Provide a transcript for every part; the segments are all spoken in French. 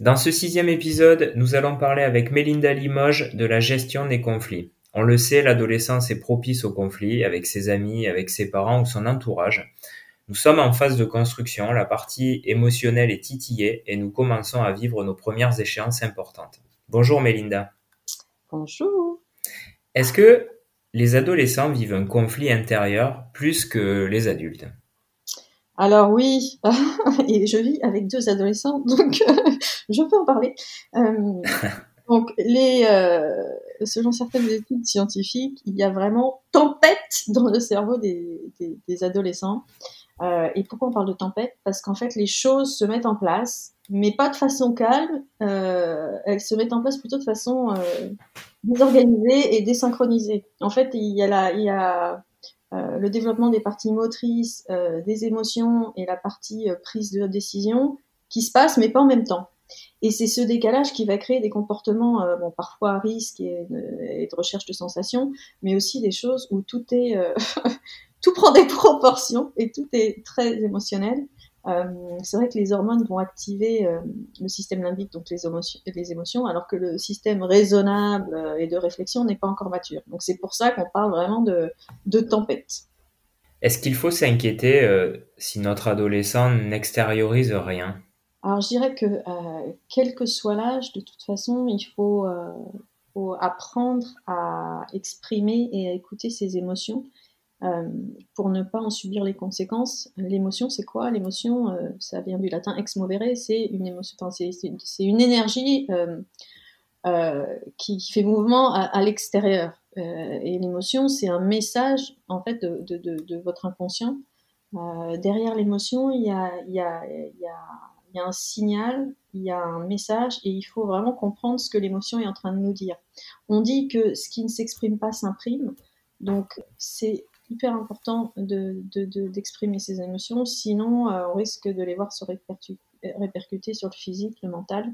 Dans ce sixième épisode, nous allons parler avec Mélinda Limoges de la gestion des conflits. On le sait, l'adolescence est propice aux conflits avec ses amis, avec ses parents ou son entourage. Nous sommes en phase de construction, la partie émotionnelle est titillée et nous commençons à vivre nos premières échéances importantes. Bonjour Mélinda. Bonjour. Est-ce que les adolescents vivent un conflit intérieur plus que les adultes? Alors oui, et je vis avec deux adolescents, donc je peux en parler. Euh, donc, les, euh, selon certaines études scientifiques, il y a vraiment tempête dans le cerveau des, des, des adolescents. Euh, et pourquoi on parle de tempête? Parce qu'en fait, les choses se mettent en place, mais pas de façon calme. Euh, elles se mettent en place plutôt de façon euh, désorganisée et désynchronisée. En fait, il y a, la, il y a euh, le développement des parties motrices, euh, des émotions et la partie euh, prise de décision qui se passent, mais pas en même temps. Et c'est ce décalage qui va créer des comportements, bon, parfois à risque et, et, de recherche de sensations, mais aussi des choses où tout est, tout prend des proportions et tout est très émotionnel. Euh, c'est vrai que les hormones vont activer euh, le système limbique, donc les émotions, les émotions, alors que le système raisonnable euh, et de réflexion n'est pas encore mature. Donc c'est pour ça qu'on parle vraiment de, de tempête. Est-ce qu'il faut s'inquiéter si notre adolescent n'extériorise rien? Alors je dirais que quel que soit l'âge, de toute façon, il faut, faut apprendre à exprimer et à écouter ses émotions euh, pour ne pas en subir les conséquences. L'émotion, c'est quoi? L'émotion, euh, ça vient du latin ex movere, c'est une émotion, c'est une énergie euh, qui, fait mouvement à, l'extérieur. et l'émotion, c'est un message en fait de, votre inconscient. derrière l'émotion, il y, a, y a un signal, il y a un message, et il faut vraiment comprendre ce que l'émotion est en train de nous dire. On dit que ce qui ne s'exprime pas s'imprime. Donc, c'est hyper important d'exprimer de, ses émotions, sinon euh, on risque de les voir se répercuter sur le physique, le mental.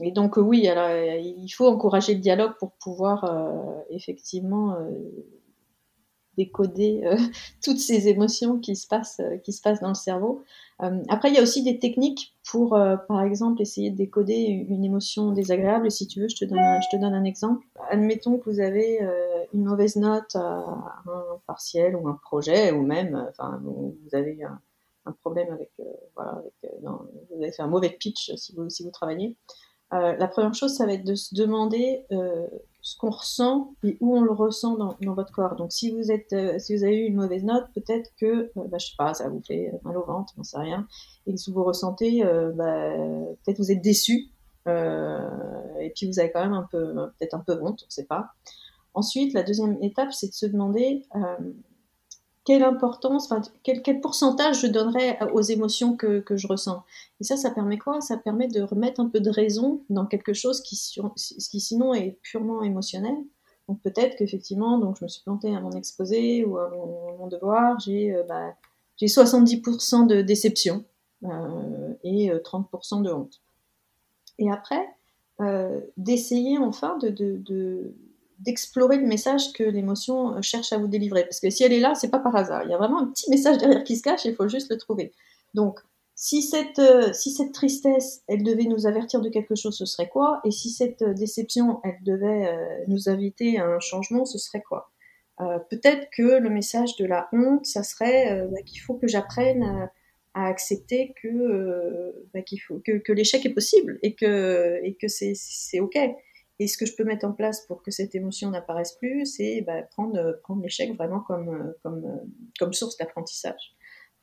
Et donc oui, alors, il faut encourager le dialogue pour pouvoir euh, effectivement euh, décoder toutes ces émotions qui se passent, qui se passent dans le cerveau. Euh, après, il y a aussi des techniques pour, euh, par exemple, essayer de décoder une émotion désagréable. Si tu veux, je te donne je te donne un exemple. Admettons que vous avez euh, une mauvaise note à un partiel ou un projet, ou même, enfin, vous avez un, problème avec, voilà, avec, non, vous avez fait un mauvais pitch si vous, si vous travaillez. la première chose, ça va être de se demander ce qu'on ressent et où on le ressent dans, votre corps. Donc, si vous êtes, euh, si vous avez eu une mauvaise note, peut-être que, euh, bah, je sais pas, ça vous fait mal au ventre, j'en sais rien, et que si vous ressentez, euh, bah, peut-être vous êtes déçu, et puis vous avez quand même un peu, peut-être un peu honte, on sait pas. Ensuite, la deuxième étape, c'est de se demander quelle importance, quel, pourcentage je donnerais aux émotions que, je ressens. Et ça, ça permet quoi? Ça permet de remettre un peu de raison dans quelque chose qui, sinon est purement émotionnel. Donc peut-être qu'effectivement, donc je me suis plantée à mon exposé ou à mon, devoir, j'ai euh, bah, 70% de déception euh, et 30% euh, de honte. Et après, euh, d'essayer enfin de d'explorer le message que l'émotion euh, cherche à vous délivrer. Parce que si elle est là, c'est pas par hasard. Il y a vraiment un petit message derrière qui se cache il faut juste le trouver. Donc, si cette, euh, si cette tristesse, elle devait nous avertir de quelque chose, ce serait quoi? Et si cette euh, déception, elle devait nous inviter à un changement, ce serait quoi? Peut-être que le message de la honte, ça serait bah, qu'il faut que j'apprenne à, accepter que, bah, qu'il faut, que, l'échec est possible et que, et que c'est OK. Et ce que je peux mettre en place pour que cette émotion n'apparaisse plus, c'est bah, prendre, prendre l'échec vraiment comme, comme, comme source d'apprentissage.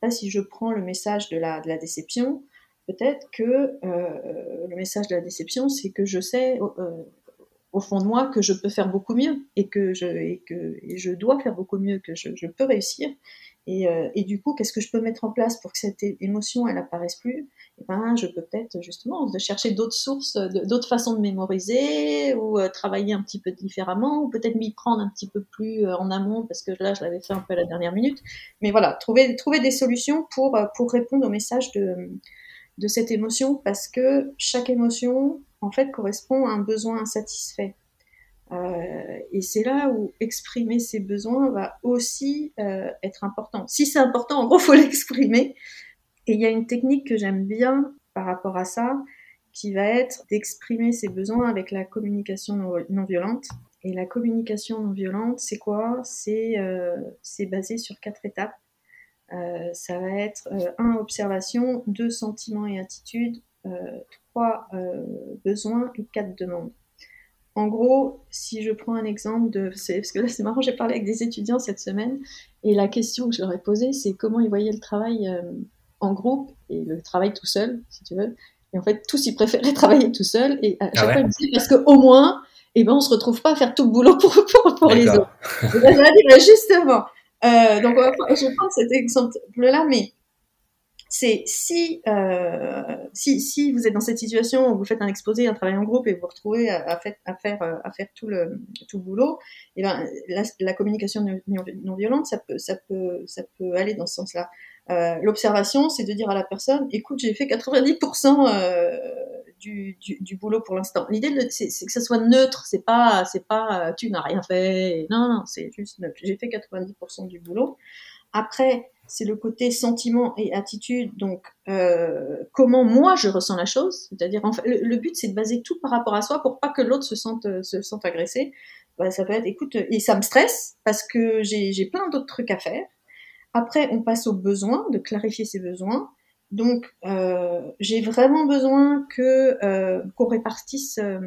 Là, si je prends le message de la, de la déception, peut-être que euh, le message de la déception, c'est que je sais euh, au fond de moi que je peux faire beaucoup mieux et que je, et que et je dois faire beaucoup mieux, que je, je peux réussir et, euh, et, du coup, qu'est-ce que je peux mettre en place pour que cette émotion, elle apparaisse plus? Et eh ben, je peux peut-être justement de chercher d'autres sources, d'autres façons de mémoriser ou euh, travailler un petit peu différemment ou peut-être m'y prendre un petit peu plus euh, en amont parce que là, je l'avais fait un peu à la dernière minute. Mais voilà, trouver, trouver des solutions pour, euh, pour répondre au message de, de cette émotion parce que chaque émotion, en fait, correspond à un besoin insatisfait. Euh, et c'est là où exprimer ses besoins va aussi euh, être important. Si c'est important, en gros, faut l'exprimer. Et il y a une technique que j'aime bien par rapport à ça, qui va être d'exprimer ses besoins avec la communication non violente. Et la communication non violente, c'est quoi? C'est euh, basé sur quatre étapes. Euh, ça va être 1. Euh, observation, 2. sentiments et attitudes, 3. Euh, besoins et 4. demandes. En gros, si je prends un exemple de... Parce que là, c'est marrant, j'ai parlé avec des étudiants cette semaine, et la question que je leur ai posée, c'est comment ils voyaient le travail en groupe et le travail tout seul, si tu veux. Et en fait, tous, ils préféraient travailler tout seul. Et à ah chaque fois, ils me disaient, parce qu'au moins, eh ben, on se retrouve pas à faire tout le boulot pour, pour, pour les autres. et je bah, justement, euh, donc, je vais prendre cet exemple-là, mais c'est si, euh, si, si vous êtes dans cette situation où vous faites un exposé, un travail en groupe et vous vous retrouvez à, à, à, faire, à faire tout le, tout le boulot, et eh ben, la, la communication non, non, violente, ça peut, ça, peut, ça peut aller dans ce sens-là. Euh, L'observation, c'est de dire à la personne, écoute, j'ai fait 90% euh, du, du, du, boulot pour l'instant. L'idée, c'est que ça soit neutre. C'est pas, c'est pas, tu n'as rien fait. Non, non, c'est juste neutre. J'ai fait 90% du boulot. Après, c'est le côté sentiment et attitude. Donc, euh, comment moi je ressens la chose? C'est-à-dire, en fait, le, but, c'est de baser tout par rapport à soi pour pas que l'autre se sente, se sente agressé. Bah, ça peut être, écoute, et ça me stresse parce que j'ai plein d'autres trucs à faire. Après, on passe aux besoins, de clarifier ses besoins. Donc, euh, j'ai vraiment besoin que euh, qu'on répartisse, euh,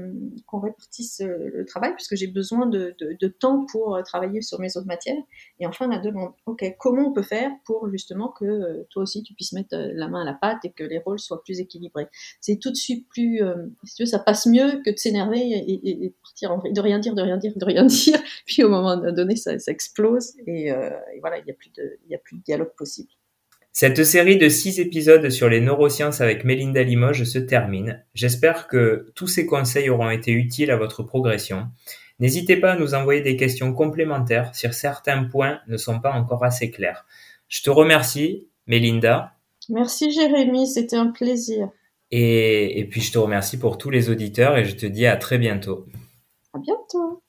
qu'on répartisse le travail, puisque j'ai besoin de, temps pour travailler sur mes autres matières. Et enfin, la demande. Ok, comment on peut faire pour justement que toi aussi tu puisses mettre la main à la pâte et que les rôles soient plus équilibrés. C'est tout de suite plus, si tu veux, ça passe mieux que de s'énerver et, et, partir en de rien dire, de rien dire, de rien dire. Puis au moment donné, ça, ça explose et, et voilà, il n'y a plus de, il a plus de dialogue possible. Cette série de six épisodes sur les neurosciences avec Mélinda Limoges se termine. J'espère que tous ces conseils auront été utiles à votre progression. N'hésitez pas à nous envoyer des questions complémentaires si certains points ne sont pas encore assez clairs. Je te remercie, Mélinda. Merci Jérémy, c'était un plaisir. Et, et puis je te remercie pour tous les auditeurs et je te dis à très bientôt. À bientôt.